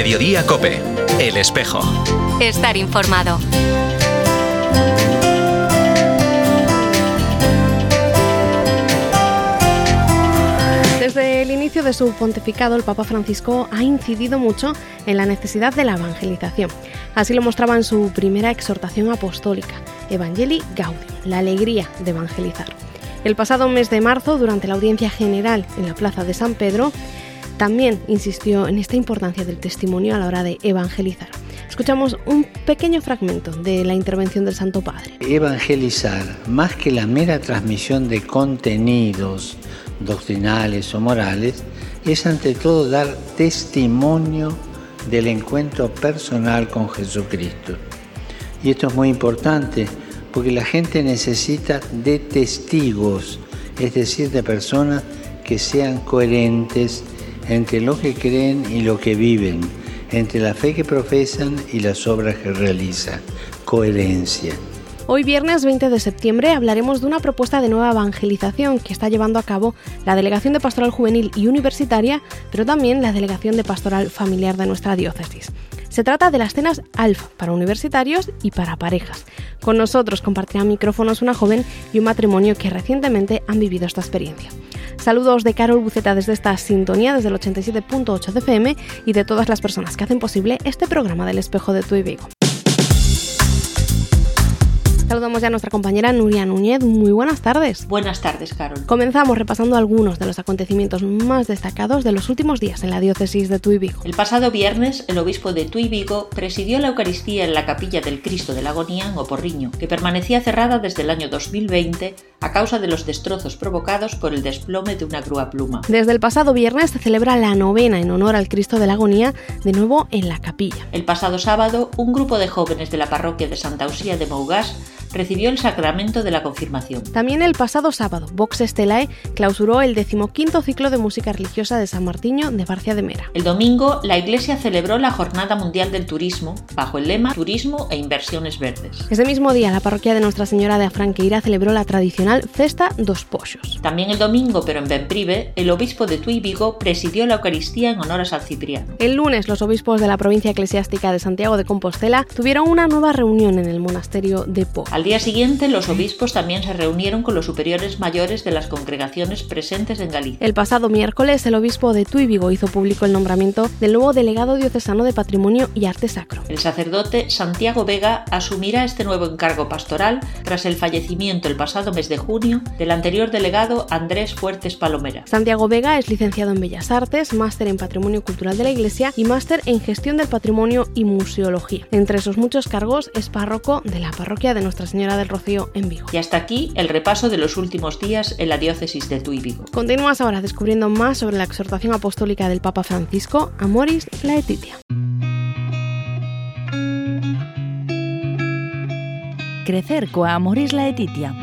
Mediodía Cope, El Espejo. Estar informado. Desde el inicio de su pontificado, el Papa Francisco ha incidido mucho en la necesidad de la evangelización. Así lo mostraba en su primera exhortación apostólica, Evangelii Gaudium, la alegría de evangelizar. El pasado mes de marzo, durante la audiencia general en la Plaza de San Pedro, también insistió en esta importancia del testimonio a la hora de evangelizar. Escuchamos un pequeño fragmento de la intervención del Santo Padre. Evangelizar, más que la mera transmisión de contenidos doctrinales o morales, es ante todo dar testimonio del encuentro personal con Jesucristo. Y esto es muy importante porque la gente necesita de testigos, es decir, de personas que sean coherentes entre lo que creen y lo que viven, entre la fe que profesan y las obras que realizan. Coherencia. Hoy viernes 20 de septiembre hablaremos de una propuesta de nueva evangelización que está llevando a cabo la Delegación de Pastoral Juvenil y Universitaria, pero también la Delegación de Pastoral Familiar de nuestra diócesis. Se trata de las cenas alfa para universitarios y para parejas. Con nosotros compartirán micrófonos una joven y un matrimonio que recientemente han vivido esta experiencia. Saludos de Carol Buceta desde esta sintonía, desde el 87.8 de FM y de todas las personas que hacen posible este programa del espejo de tu y Vigo. Saludamos ya a nuestra compañera Nuria Núñez. Muy buenas tardes. Buenas tardes, Carol. Comenzamos repasando algunos de los acontecimientos más destacados de los últimos días en la diócesis de Tuy Vigo. El pasado viernes, el obispo de Tuy Vigo presidió la Eucaristía en la capilla del Cristo de la Agonía en Oporriño, que permanecía cerrada desde el año 2020 a causa de los destrozos provocados por el desplome de una grúa pluma. Desde el pasado viernes se celebra la novena en honor al Cristo de la Agonía, de nuevo en la capilla. El pasado sábado, un grupo de jóvenes de la parroquia de Santa Usía de Mougás recibió el sacramento de la confirmación. También el pasado sábado, Vox Estelae clausuró el decimoquinto ciclo de música religiosa de San Martiño de Barcia de Mera. El domingo, la Iglesia celebró la Jornada Mundial del Turismo bajo el lema Turismo e Inversiones Verdes. Ese mismo día, la parroquia de Nuestra Señora de Afranqueira celebró la tradicional Festa dos Poxos. También el domingo, pero en Benprive, el obispo de Tui Vigo presidió la Eucaristía en honor a San Cipriano. El lunes, los obispos de la provincia eclesiástica de Santiago de Compostela tuvieron una nueva reunión en el monasterio de Po. Al día siguiente, los obispos también se reunieron con los superiores mayores de las congregaciones presentes en Galicia. El pasado miércoles, el obispo de Tuy Vigo hizo público el nombramiento del nuevo delegado diocesano de Patrimonio y Arte Sacro. El sacerdote Santiago Vega asumirá este nuevo encargo pastoral tras el fallecimiento el pasado mes de junio del anterior delegado Andrés Fuertes Palomera. Santiago Vega es licenciado en Bellas Artes, máster en Patrimonio Cultural de la Iglesia y máster en Gestión del Patrimonio y Museología. Entre sus muchos cargos es párroco de la parroquia de Nuestra Señora del Rocío en Vigo. Y hasta aquí el repaso de los últimos días en la diócesis de Tuy Vigo. Continúas ahora descubriendo más sobre la exhortación apostólica del Papa Francisco, Amoris Laetitia. Crecer coa Amoris Laetitia.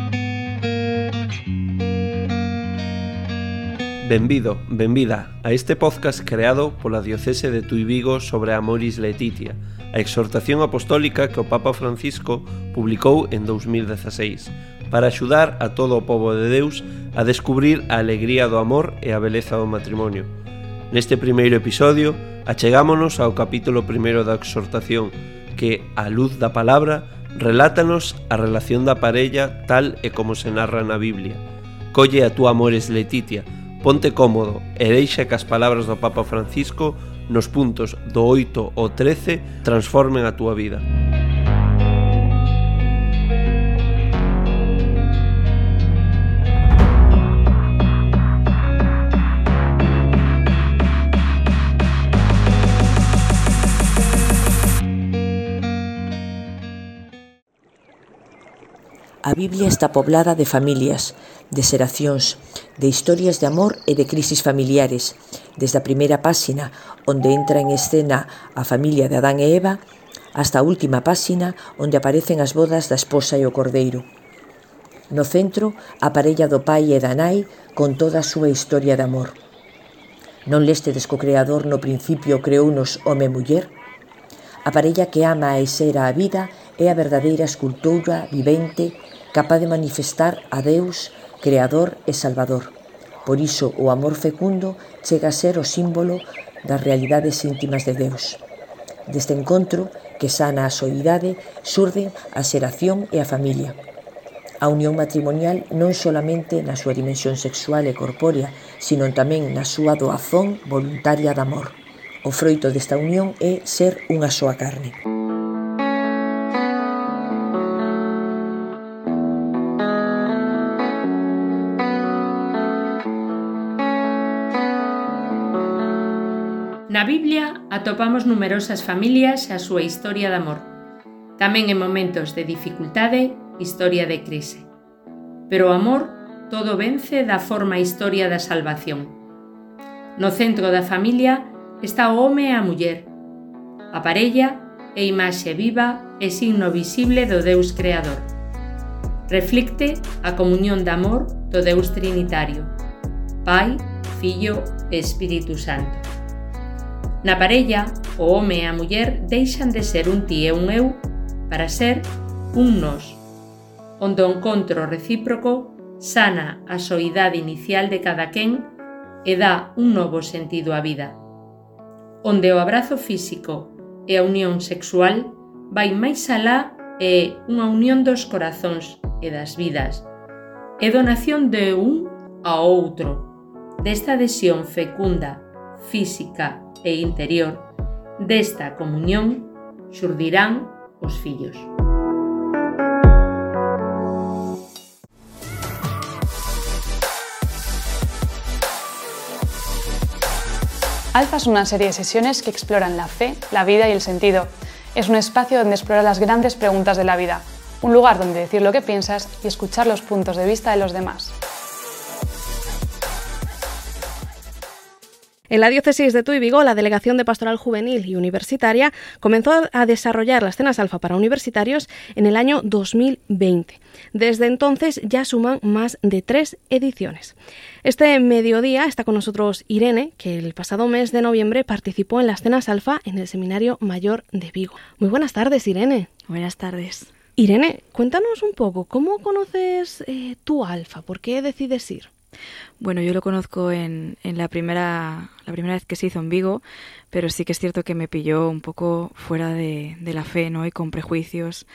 Benvido, benvida a este podcast creado pola Diocese de Tui Vigo sobre Amoris Laetitia, a exhortación apostólica que o Papa Francisco publicou en 2016 para axudar a todo o povo de Deus a descubrir a alegría do amor e a beleza do matrimonio. Neste primeiro episodio, achegámonos ao capítulo primeiro da exhortación, que, á luz da palabra, relátanos a relación da parella tal e como se narra na Biblia. Colle a túa amores Letitia, ponte cómodo e deixa que as palabras do Papa Francisco nos puntos do 8 ao 13 transformen a túa vida. A Biblia está poblada de familias, de xeracións, de historias de amor e de crisis familiares. Desde a primeira páxina, onde entra en escena a familia de Adán e Eva, hasta a última páxina, onde aparecen as bodas da esposa e o cordeiro. No centro, a parella do pai e da nai con toda a súa historia de amor. Non lestedes co Creador no principio creounos home e muller? A parella que ama e xera a vida é a verdadeira escultura vivente capaz de manifestar a Deus, Creador e Salvador. Por iso o amor fecundo chega a ser o símbolo das realidades íntimas de Deus. Deste encontro, que sana a soidade, surden a xeración e a familia. A unión matrimonial non solamente na súa dimensión sexual e corpórea, sino tamén na súa doazón voluntaria de amor. O froito desta unión é ser unha soa carne. Na Biblia atopamos numerosas familias e a súa historia de amor. Tamén en momentos de dificultade, historia de crise. Pero o amor todo vence da forma historia da salvación. No centro da familia está o home e a muller. A parella é imaxe viva e signo visible do Deus Creador. Reflicte a comunión de amor do Deus Trinitario, Pai, Fillo e Espírito Santo. Na parella, o home e a muller deixan de ser un ti e un eu para ser un nos, onde o encontro recíproco sana a soidade inicial de cada quen e dá un novo sentido á vida, onde o abrazo físico e a unión sexual vai máis alá e unha unión dos corazóns e das vidas, e donación de un ao outro, desta adhesión fecunda física e interior desta comunión xurdirán os fillos. Alfa es una serie de sesiones que exploran la fe, la vida y el sentido. Es un espacio donde explorar las grandes preguntas de la vida, un lugar donde decir lo que piensas y escuchar los puntos de vista de los demás. En la diócesis de Tuy Vigo, la Delegación de Pastoral Juvenil y Universitaria comenzó a desarrollar las cenas alfa para universitarios en el año 2020. Desde entonces ya suman más de tres ediciones. Este mediodía está con nosotros Irene, que el pasado mes de noviembre participó en las cenas alfa en el Seminario Mayor de Vigo. Muy buenas tardes, Irene. Buenas tardes. Irene, cuéntanos un poco, ¿cómo conoces eh, tu alfa? ¿Por qué decides ir? Bueno, yo lo conozco en, en, la, primera, la primera vez que se hizo en Vigo, pero sí que es cierto que me pilló un poco fuera de, la fe ¿no? y con prejuicios.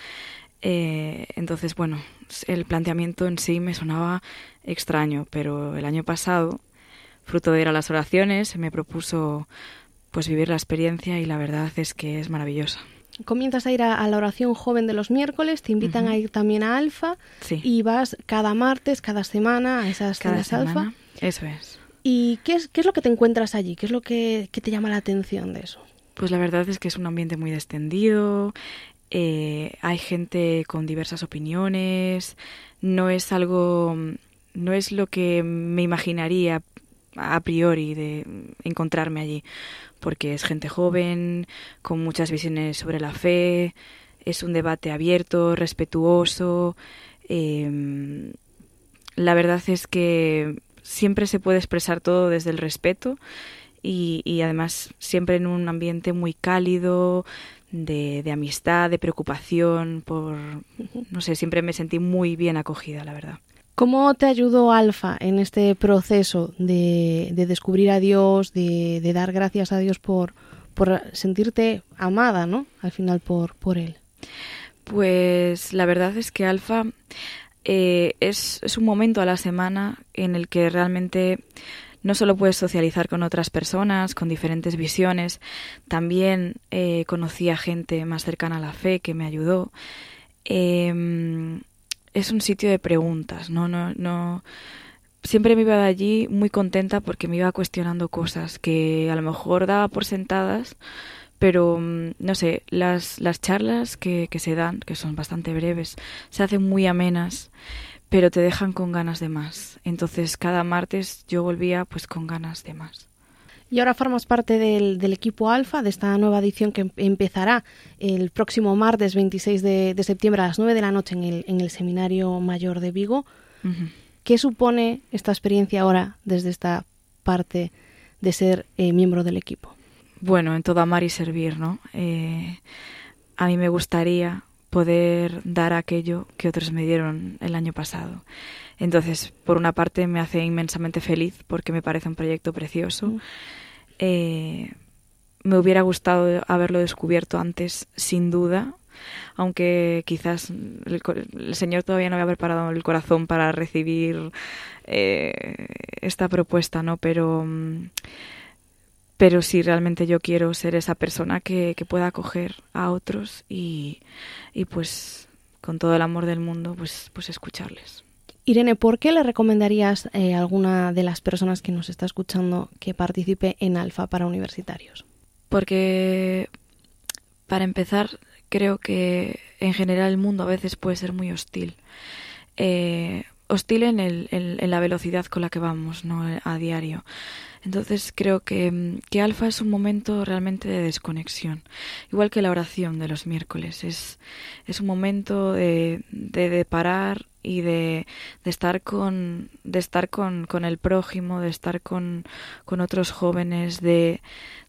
Eh, entonces, bueno, el planteamiento en sí me sonaba extraño, pero el año pasado, fruto de ir a las oraciones, me propuso pues vivir la experiencia y la verdad es que es maravillosa comienzas a ir a, a, la oración joven de los miércoles, te invitan uh -huh. a ir también a Alfa sí. y vas cada martes, cada semana a esas cada cenas Alfa. Eso es. ¿Y qué es, qué es lo que te encuentras allí? ¿Qué es lo que, que, te llama la atención de eso? Pues la verdad es que es un ambiente muy descendido, eh, hay gente con diversas opiniones, no es algo, no es lo que me imaginaría a priori de encontrarme allí porque es gente joven, con muchas visiones sobre la fe, es un debate abierto, respetuoso. Eh, la verdad es que siempre se puede expresar todo desde el respeto y, y además siempre en un ambiente muy cálido, de, de, amistad, de preocupación, por, no sé, siempre me sentí muy bien acogida, la verdad. ¿Cómo te ayudó Alfa en este proceso de, de descubrir a Dios, de, de, dar gracias a Dios por, por sentirte amada, ¿no? Al final por, por Él. Pues la verdad es que Alfa eh, es, es un momento a la semana en el que realmente no solo puedes socializar con otras personas, con diferentes visiones, también eh, conocí a gente más cercana a la fe que me ayudó. Eh, es un sitio de preguntas, no, no, no. Siempre me iba de allí muy contenta porque me iba cuestionando cosas que a lo mejor daba por sentadas, pero no sé, las, las charlas que, que se dan, que son bastante breves, se hacen muy amenas, pero te dejan con ganas de más. Entonces cada martes yo volvía pues con ganas de más. Y ahora formas parte del, del, equipo Alfa, de esta nueva edición que empezará el próximo martes 26 de, de, septiembre a las 9 de la noche en el, en el Seminario Mayor de Vigo. Uh -huh. ¿Qué supone esta experiencia ahora desde esta parte de ser eh, miembro del equipo? Bueno, en todo amar y servir, ¿no? Eh, a mí me gustaría poder dar aquello que otros me dieron el año pasado. Entonces, por una parte me hace inmensamente feliz porque me parece un proyecto precioso. -huh. Eh, me hubiera gustado haberlo descubierto antes, sin duda, aunque quizás el, Señor todavía no había preparado el corazón para recibir eh, esta propuesta, ¿no? Pero, pero sí, realmente yo quiero ser esa persona que, pueda acoger a otros y, y, pues con todo el amor del mundo, pues, pues escucharles. Irene, ¿por qué le recomendarías eh, a alguna de las personas que nos está escuchando que participe en Alfa para universitarios? Porque, para empezar, creo que en general el mundo a veces puede ser muy hostil. Eh, hostil en, el, en, la velocidad con la que vamos ¿no? a diario. Entonces creo que, que, alfa es un momento realmente de desconexión, igual que la oración de los miércoles. Es, es un momento de, de, parar y de, de, estar con de estar con, con el prójimo, de estar con, con otros jóvenes, de,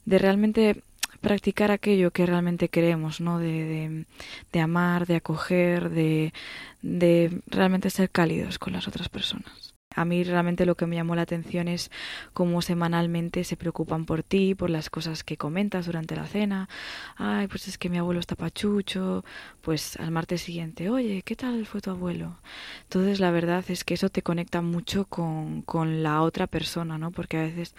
de realmente practicar aquello que realmente queremos, ¿no? De, de, amar, de acoger, de, de realmente ser cálidos con las otras personas. A mí realmente lo que me llamó la atención es cómo semanalmente se preocupan por ti, por las cosas que comentas durante la cena. Ay, pues es que mi abuelo está pachucho. Pues al martes siguiente, oye, ¿qué tal fue tu abuelo? Entonces la verdad es que eso te conecta mucho con, con la otra persona, ¿no? Porque a veces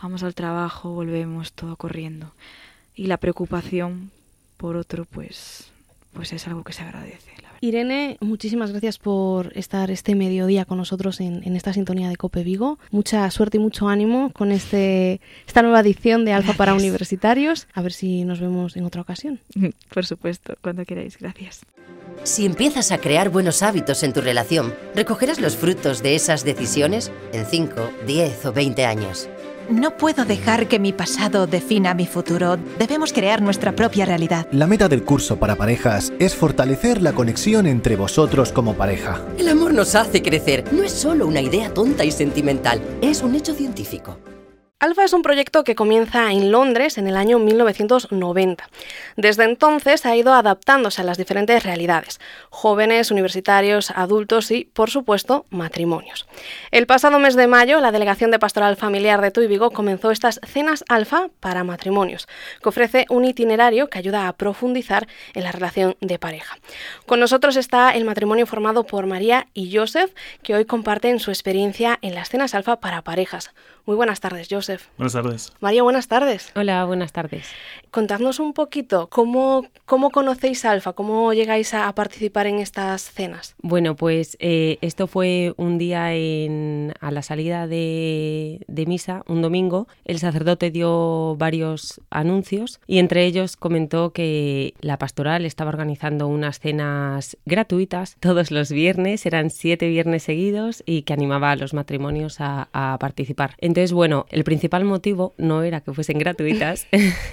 vamos al trabajo, volvemos todo corriendo y la preocupación por otro pues pues es algo que se agradece. Irene, muchísimas gracias por estar este mediodía con nosotros en, en, esta sintonía de Cope Vigo. Mucha suerte y mucho ánimo con este, esta nueva edición de Alfa para Universitarios. A ver si nos vemos en otra ocasión. Por supuesto, cuando queráis. Gracias. Si empiezas a crear buenos hábitos en tu relación, recogerás los frutos de esas decisiones en 5, 10 o 20 años. No puedo dejar que mi pasado defina mi futuro. Debemos crear nuestra propia realidad. La meta del curso para parejas es fortalecer la conexión entre vosotros como pareja. El amor nos hace crecer. No es solo una idea tonta y sentimental, es un hecho científico. Alfa es un proyecto que comienza en Londres en el año 1990. Desde entonces ha ido adaptándose a las diferentes realidades, jóvenes, universitarios, adultos y, por supuesto, matrimonios. El pasado mes de mayo, la Delegación de Pastoral Familiar de Tuy Vigo comenzó estas cenas alfa para matrimonios, que ofrece un itinerario que ayuda a profundizar en la relación de pareja. Con nosotros está el matrimonio formado por María y Joseph, que hoy comparten su experiencia en las cenas alfa para parejas. Muy buenas tardes, Joseph. Buenas tardes. María, buenas tardes. Hola, buenas tardes. Contadnos un poquito, ¿cómo, cómo conocéis Alfa? ¿Cómo llegáis a, participar en estas cenas? Bueno, pues eh, esto fue un día en, a la salida de, de misa, un domingo. El sacerdote dio varios anuncios y entre ellos comentó que la pastoral estaba organizando unas cenas gratuitas todos los viernes, eran siete viernes seguidos y que animaba a los matrimonios a, a participar. Entonces, bueno, el principal motivo no era que fuesen gratuitas,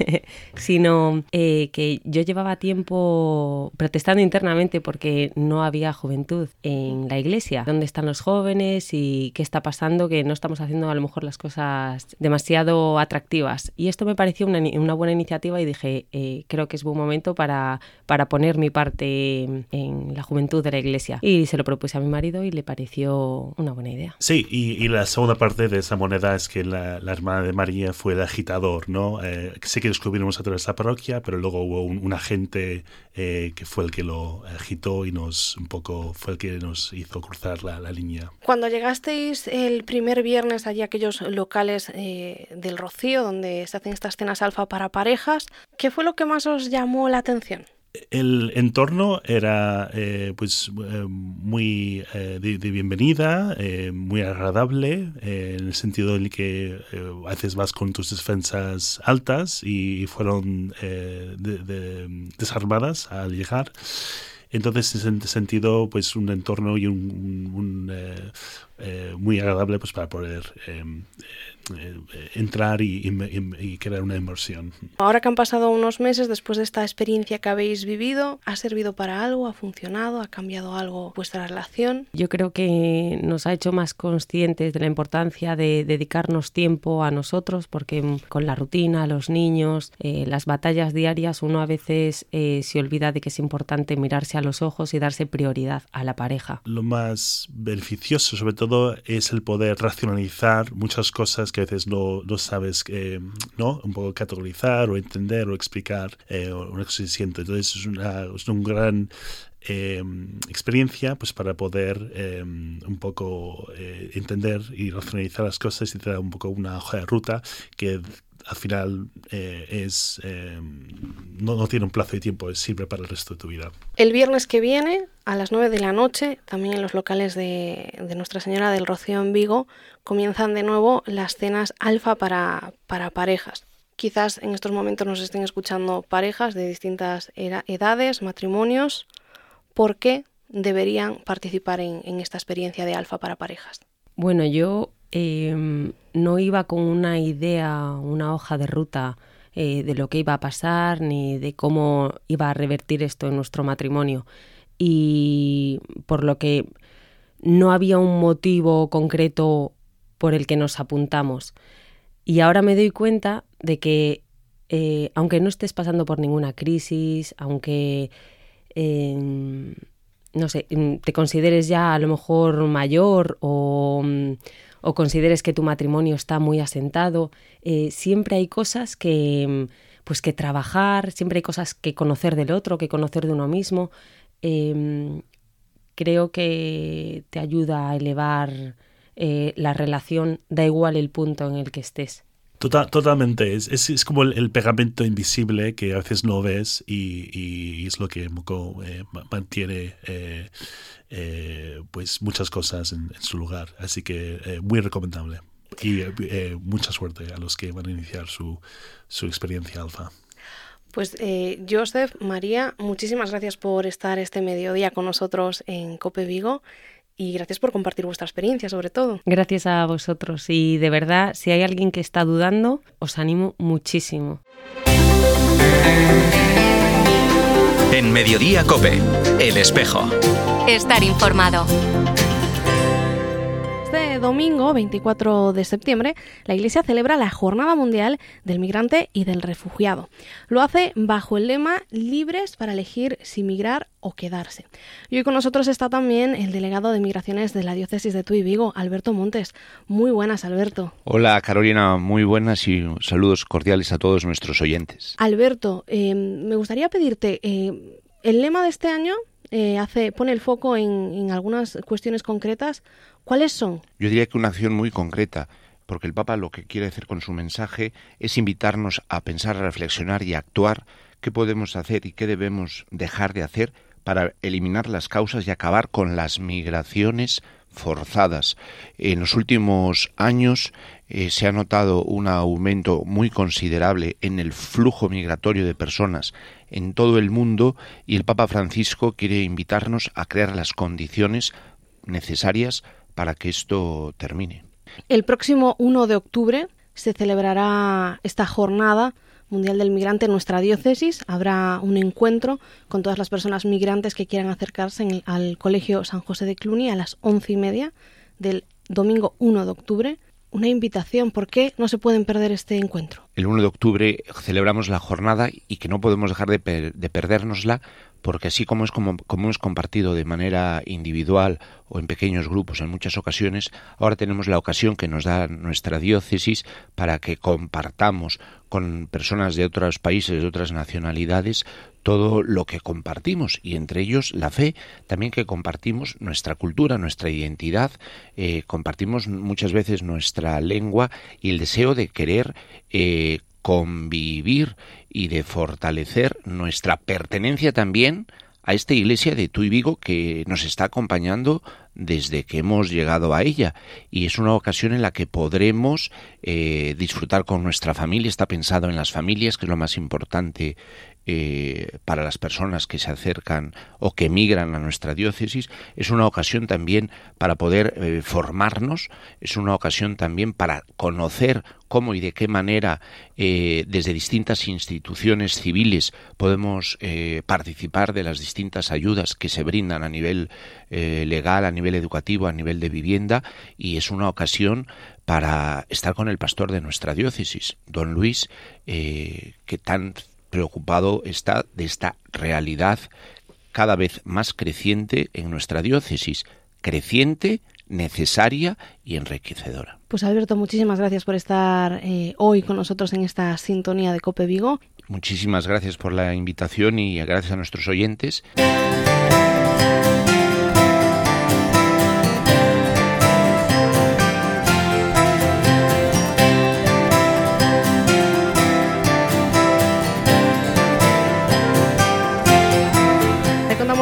sino eh, que yo llevaba tiempo protestando internamente porque no había juventud en la iglesia. ¿Dónde están los jóvenes y qué está pasando? Que no estamos haciendo a lo mejor las cosas demasiado atractivas. Y esto me pareció una, una buena iniciativa y dije, eh, creo que es buen momento para, para poner mi parte en la juventud de la iglesia. Y se lo propuse a mi marido y le pareció una buena idea. Sí, y, y la segunda parte de esa moneda es que la, hermana de María fue el agitador, ¿no? Eh, sé que descubrimos a través de esta parroquia, pero luego hubo un, agente eh, que fue el que lo agitó y nos un poco fue el que nos hizo cruzar la, línea. Cuando llegasteis el primer viernes allí a aquellos locales eh, del Rocío, donde se hacen estas cenas alfa para parejas, ¿qué fue lo que más os llamó la atención? El entorno era eh, pues eh, muy eh, de, bienvenida, muy agradable, en el sentido en que haces vas con tus defensas altas y fueron desarmadas al llegar. Entonces, en ese sentido, pues un entorno y un, muy agradable pues para poder eh, entrar y, crear una inversión. Ahora que han pasado unos meses después de esta experiencia que habéis vivido, ¿ha servido para algo? ¿Ha funcionado? ¿Ha cambiado algo vuestra relación? Yo creo que nos ha hecho más conscientes de la importancia de dedicarnos tiempo a nosotros, porque con la rutina, los niños, eh, las batallas diarias, uno a veces eh, se olvida de que es importante mirarse a los ojos y darse prioridad a la pareja. Lo más beneficioso, sobre todo, es el poder racionalizar muchas cosas que a veces no, no sabes eh, ¿no? un poco categorizar o entender o explicar eh, una cosa que siente. Entonces es, una, es un gran eh, experiencia pues para poder eh, un poco entender y racionalizar las cosas y te da un poco una hoja de ruta que al final es no, no, tiene un plazo de tiempo, es siempre para el resto de tu vida. El viernes que viene, a las 9 de la noche, también en los locales de, de Nuestra Señora del Rocío en Vigo, comienzan de nuevo las cenas alfa para, para parejas. Quizás en estos momentos nos estén escuchando parejas de distintas edades, matrimonios, ¿por qué deberían participar en, en esta experiencia de alfa para parejas? Bueno, yo eh, no iba con una idea, una hoja de ruta eh, de lo que iba a pasar ni de cómo iba a revertir esto en nuestro matrimonio. Y por lo que no había un motivo concreto por el que nos apuntamos. Y ahora me doy cuenta de que eh, aunque no estés pasando por ninguna crisis, aunque eh, no sé, te consideres ya a lo mejor mayor o, mm, o consideres que tu matrimonio está muy asentado, eh, siempre hay cosas que, mm, pues que trabajar, siempre hay cosas que conocer del otro, que conocer de uno mismo. Eh, creo que te ayuda a elevar eh, la relación, da igual el punto en el que estés. Total, totalmente, es, es, es como el, pegamento invisible que a veces no ves y, y es lo que eh, mantiene eh, eh, pues muchas cosas en, en, su lugar. Así que eh, muy recomendable y eh, mucha suerte a los que van a iniciar su, su experiencia alfa. Pues eh, Joseph, María, muchísimas gracias por estar este mediodía con nosotros en Cope Vigo y gracias por compartir vuestra experiencia sobre todo. Gracias a vosotros y de verdad, si hay alguien que está dudando, os animo muchísimo. En Mediodía Cope, El Espejo. Estar informado. Este domingo, 24 de septiembre, la Iglesia celebra la Jornada Mundial del Migrante y del Refugiado. Lo hace bajo el lema Libres para elegir si migrar o quedarse. Y hoy con nosotros está también el delegado de Migraciones de la Diócesis de Tuy Vigo, Alberto Montes. Muy buenas, Alberto. Hola, Carolina, muy buenas y saludos cordiales a todos nuestros oyentes. Alberto, eh, me gustaría pedirte, eh, el lema de este año eh, hace, pone el foco en, en, algunas cuestiones concretas. ¿Cuáles son? Yo diría que una acción muy concreta, porque el Papa lo que quiere hacer con su mensaje es invitarnos a pensar, a reflexionar y a actuar qué podemos hacer y qué debemos dejar de hacer para eliminar las causas y acabar con las migraciones forzadas. En los últimos años eh, se ha notado un aumento muy considerable en el flujo migratorio de personas en todo el mundo y el Papa Francisco quiere invitarnos a crear las condiciones necesarias para que esto termine. El próximo 1 de octubre se celebrará esta jornada mundial del migrante en nuestra diócesis. Habrá un encuentro con todas las personas migrantes que quieran acercarse el, al Colegio San José de Cluny a las once y media del domingo 1 de octubre. Una invitación, ¿por qué no se pueden perder este encuentro? El 1 de octubre celebramos la jornada y que no podemos dejar de, per de perdérnosla porque así como, es como, como hemos compartido de manera individual o en pequeños grupos en muchas ocasiones, ahora tenemos la ocasión que nos da nuestra diócesis para que compartamos con personas de otros países, de otras nacionalidades, todo lo que compartimos y entre ellos la fe, también que compartimos nuestra cultura, nuestra identidad, eh, compartimos muchas veces nuestra lengua y el deseo de querer eh, convivir y de fortalecer nuestra pertenencia también a esta iglesia de Tuy Vigo que nos está acompañando desde que hemos llegado a ella. Y es una ocasión en la que podremos eh, disfrutar con nuestra familia. Está pensado en las familias que es lo más importante eh, para las personas que se acercan o que migran a nuestra diócesis, es una ocasión también para poder eh, formarnos, es una ocasión también para conocer cómo y de qué manera eh, desde distintas instituciones civiles podemos eh, participar de las distintas ayudas que se brindan a nivel eh, legal, a nivel educativo, a nivel de vivienda y es una ocasión para estar con el pastor de nuestra diócesis, don Luis, que tan preocupado está de esta realidad cada vez más creciente en nuestra diócesis, creciente necesaria y enriquecedora. Pues Alberto, muchísimas gracias por estar eh, hoy con nosotros en esta sintonía de Cope Vigo. Muchísimas gracias por la invitación y gracias a nuestros oyentes.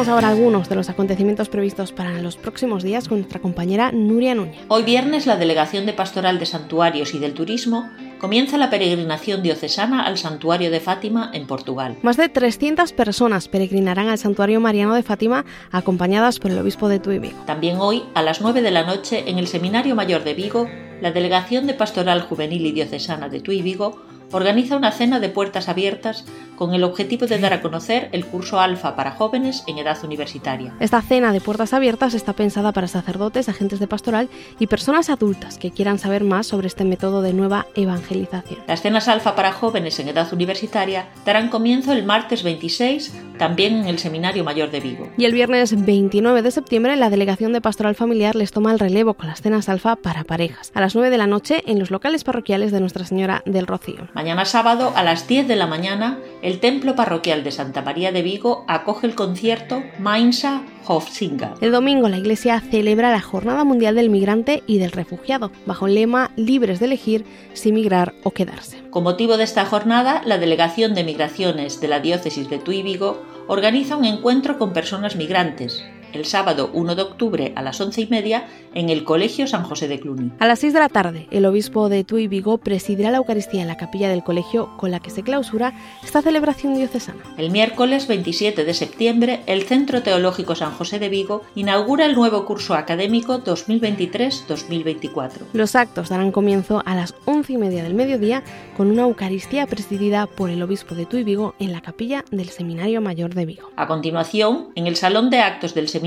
Ahora algunos de los acontecimientos previstos para los próximos días con nuestra compañera Nuria Núñez. Hoy viernes la Delegación de Pastoral de Santuarios y del Turismo comienza la peregrinación diocesana al Santuario de Fátima en Portugal. Más de 300 personas peregrinarán al Santuario Mariano de Fátima acompañadas por el obispo de Tui Vigo. También hoy, a las 9 de la noche, en el Seminario Mayor de Vigo, la Delegación de Pastoral Juvenil y Diocesana de Tui Vigo organiza una cena de puertas abiertas con el objetivo de dar a conocer el curso Alfa para jóvenes en edad universitaria. Esta cena de puertas abiertas está pensada para sacerdotes, agentes de pastoral y personas adultas que quieran saber más sobre este método de nueva evangelización. Las cenas Alfa para jóvenes en edad universitaria darán comienzo el martes 26, también en el Seminario Mayor de Vigo. Y el viernes 29 de septiembre, la Delegación de Pastoral Familiar les toma el relevo con las cenas Alfa para parejas, a las 9 de la noche en los locales parroquiales de Nuestra Señora del Rocío. Mañana sábado a las 10 de la mañana, el Templo Parroquial de Santa María de Vigo acoge el concierto Mainsa Hofsinga. El domingo la Iglesia celebra la Jornada Mundial del Migrante y del Refugiado, bajo el lema Libres de elegir si migrar o quedarse. Con motivo de esta jornada, la Delegación de Migraciones de la Diócesis de Tuy Vigo organiza un encuentro con personas migrantes, el sábado 1 de octubre a las once y media en el Colegio San José de Cluny. A las 6 de la tarde, el obispo de Tuy Vigo presidirá la Eucaristía en la capilla del colegio con la que se clausura esta celebración diocesana. El miércoles 27 de septiembre, el Centro Teológico San José de Vigo inaugura el nuevo curso académico 2023-2024. Los actos darán comienzo a las once y media del mediodía con una Eucaristía presidida por el obispo de Tuy Vigo en la capilla del Seminario Mayor de Vigo. A continuación, en el Salón de Actos del seminario,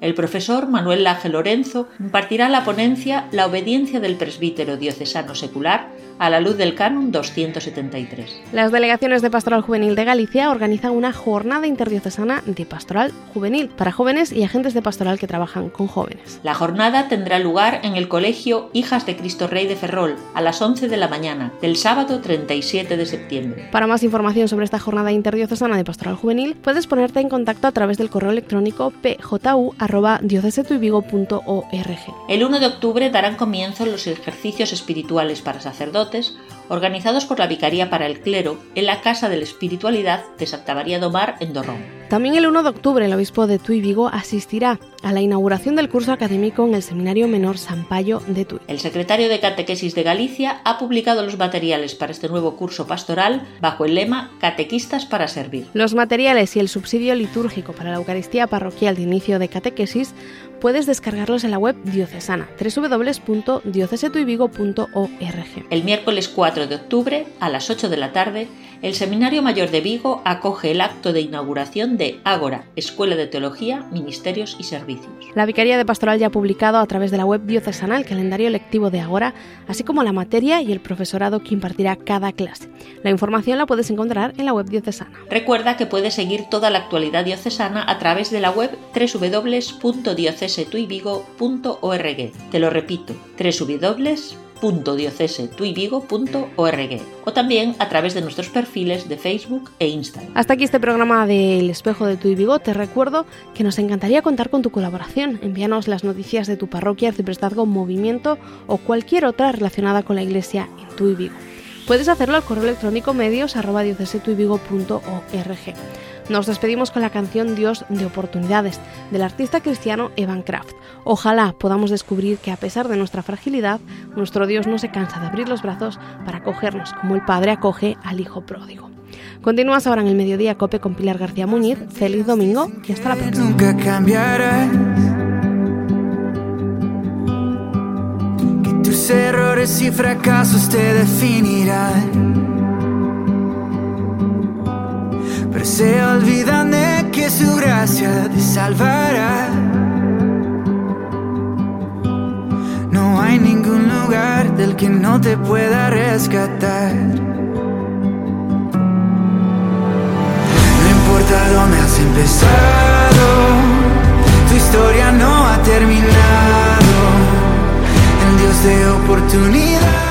el profesor Manuel Laje Lorenzo impartirá la ponencia La obediencia del presbítero diocesano secular a la luz del Canon 273. Las delegaciones de Pastoral Juvenil de Galicia organizan una jornada interdiocesana de pastoral juvenil para jóvenes y agentes de pastoral que trabajan con jóvenes. La jornada tendrá lugar en el Colegio Hijas de Cristo Rey de Ferrol a las 11 de la mañana del sábado 37 de septiembre. Para más información sobre esta jornada interdiocesana de pastoral juvenil, puedes ponerte en contacto a través del correo electrónico pju@diocesetuivigo.org. El 1 de octubre darán comienzo los ejercicios espirituales para sacerdotes organizados por la Vicaría para el Clero en la Casa de la Espiritualidad de Santa María do Mar en Dorrón. También el 1 de octubre el obispo de Tui Vigo asistirá a la inauguración del curso académico en el Seminario Menor Sampaio de Tui. El secretario de Catequesis de Galicia ha publicado los materiales para este nuevo curso pastoral bajo el lema Catequistas para servir. Los materiales y el subsidio litúrgico para la Eucaristía parroquial de inicio de catequesis puedes descargarlos en la web diocesana www.diocesetuivigo.org. El miércoles 4 de octubre a las 8 de la tarde el Seminario Mayor de Vigo acoge el acto de inauguración de Ágora, Escuela de Teología, Ministerios y Servicios. La Vicaría de Pastoral ya ha publicado a través de la web diocesana el calendario lectivo de Ágora, así como la materia y el profesorado que impartirá cada clase. La información la puedes encontrar en la web diocesana. Recuerda que puedes seguir toda la actualidad diocesana a través de la web www.diocesetuivigo.org. Te lo repito, www www.diocesetuivigo.org o también a través de nuestros perfiles de Facebook e Instagram. Hasta aquí este programa del Espejo de Tu. Te recuerdo que nos encantaría contar con tu colaboración. Envíanos las noticias de tu parroquia, arciprestazgo, movimiento o cualquier otra relacionada con la iglesia en Tu. Puedes hacerlo al correo electrónico medios nos despedimos con la canción Dios de oportunidades del artista cristiano Evan Kraft. Ojalá podamos descubrir que a pesar de nuestra fragilidad, nuestro Dios no se cansa de abrir los brazos para acogernos como el Padre acoge al Hijo pródigo. Continúas ahora en el mediodía Cope con Pilar García Muñiz. Feliz domingo y hasta la próxima. Nunca cambiará. Que se olvidan de que su gracia te salvará. No hay ningún lugar del que no te pueda rescatar. No importa dónde has empezado, tu historia no ha terminado. el Dios de oportunidad.